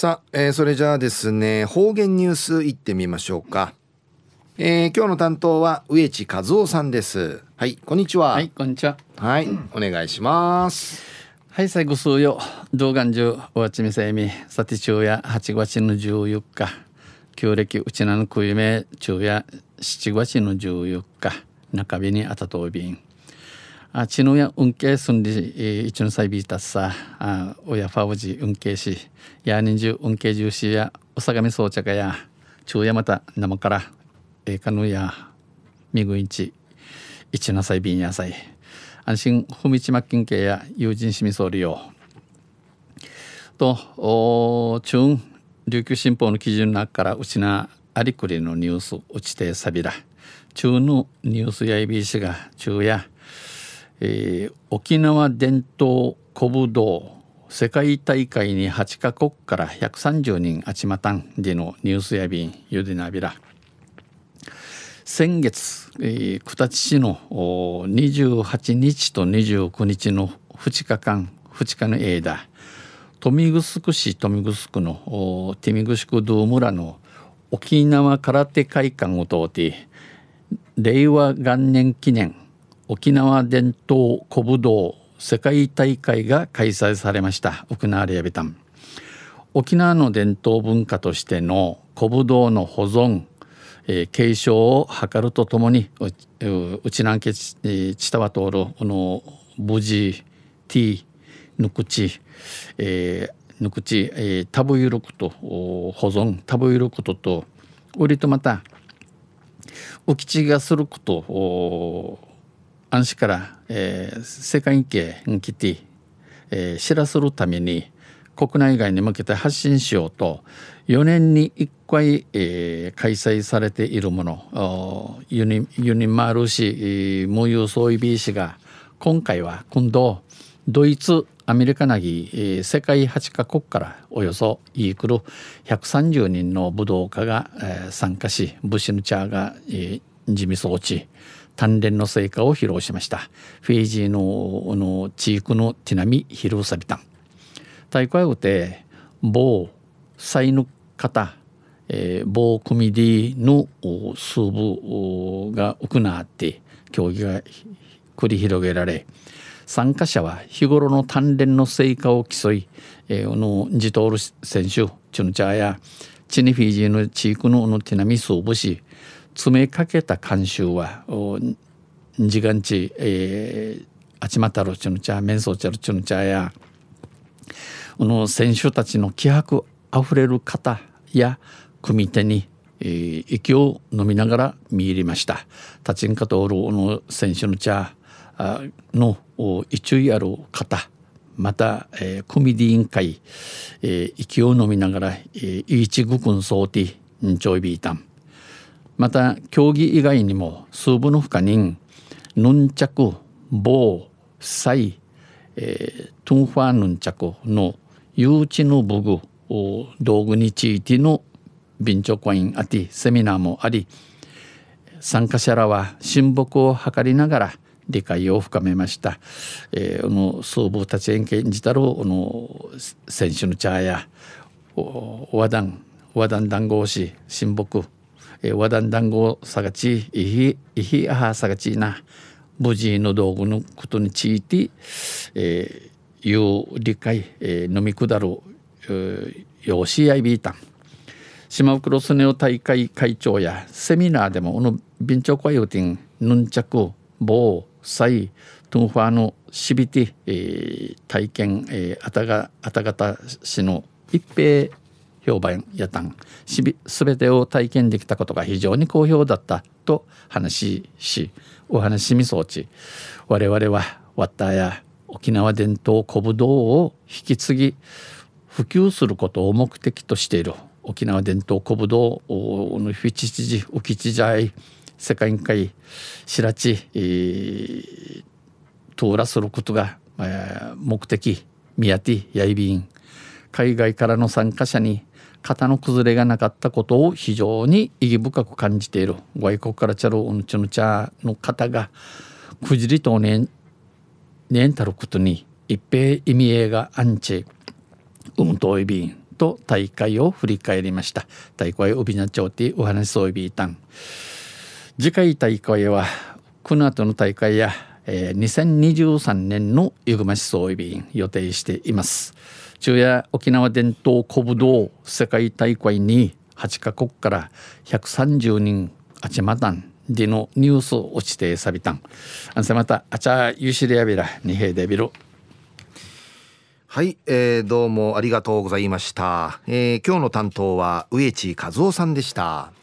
さあ、えー、それじゃあですね方言ニュースいってみましょうか、えー、今日の担当は植地和夫さんです。はいこんにちは。はいこんにちは。はい、お願いします。はい最後数よ動画中おわちみせみさて昼夜8月の14日。旧暦うちなのくゆめ昼夜7月の14日。中日にあたとびんあちのや運慶すんで一の際ビータさあ親ファウジ運慶しや人中運慶重視やおさがみ装着や昼夜また生からえかぬやみぐいんち一の際便やさい。安心ふみちまきんけや友人しみそうりよとお中琉球新報の基準の中からうちなありくりのニュースうちてさびら。中のニュースやいびいしが中やえー、沖縄伝統古武道世界大会に8カ国から130人集またんでのニュースやびんゆでなびら。先月、えー、九立市の28日と29日の2日間2日の間豊見城市豊見城のティミグシクドー村の沖縄空手会館を通って令和元年記念沖縄伝統古武道世界大会が開催されました。沖縄レアビタン。沖縄の伝統文化としての古武道の保存、えー、継承を図るとともにうちなんけちたわ通るこの無事 T ぬくち、えー、ぬくち、えー、タブユルクと保存タブユルクとと売りとまた浮き地がすること安市から、えー、世界系に来て、えー、知らせるために国内外に向けて発信しようと4年に1回、えー、開催されているものユニユニマール市無有総意 B 市が今回は今度ドイツアメリカなぎ、世界8カ国からおよそイークル130人の武道家が、参加し武士のチャーが、地味装置鍛錬の成果を披露しました。フィジーのの地域のティナミヒルサビタン。大会をて某才の方、え、某コミディの数部が行って競技が繰り広げられ参加者は日頃の鍛錬の成果を競い、えー、のジトール選手チュヌチャーやチニフィジーの地域ののティナミ数部し詰めかけた慣習は時間ち、えー、あちまたるちゅのちゃ面相ちゃるちゅのちゃやこの選手たちの気迫あふれる方や組手に、えー、息を飲みながら見入りました。立ちんかとおるの選手の茶の一位ある方また、えー、組ディ委員会、えー、息を飲みながら、えー、一軍軍総ティンチョイビータンまた競技以外にも数部の負荷人ヌンチャク棒サイ、えー、トゥンファーヌンチャクの誘致の武具道具についての便長コインあてセミナーもあり参加者らは親睦を図りながら理解を深めました。えー、の総部立ち演演じたるの選手の茶や和談和談談合し親睦和談談合さがちいひいひあはさがちな。無事の道具のことについて、えー、いう理解、えー、飲み下る、えー、よしやいびいたん。島袋スネ夫大会会長やセミナーでもこの便長会をてんヌンチャク棒サイトゥンファーのしびて、えー、体験、えー、あたがあたがた市の一平評判やたんすべてを体験できたことが非常に好評だったと話しお話しみそうち。我々はワッターや沖縄伝統古武道を引き継ぎ普及することを目的としている。沖縄伝統古武道のフィチチジウキチジャイ世界会白地、えー、通らすることが、えー、目的宮ティヤイビン海外からの参加者に肩の崩れがなかったことを非常に意義深く感じている外国からチャロウンチュヌチャの方がくじりとねんねんたることに一平意味合いがアンチうんといびんと大会を振り返りました。大会をビナチョーティお話そういびいたん。次回大会はこの後の大会や、えー、2023年のゆぐましそういびん予定しています。昼夜沖縄伝統古武道世界大会に8カ国から130人あちまたんでのニュース落ちてさびたん。あんせまたあちゃゆしりやびらにへでびるはい、えー、どうもありがとうございました、えー、今日の担当は植地和夫さんでした。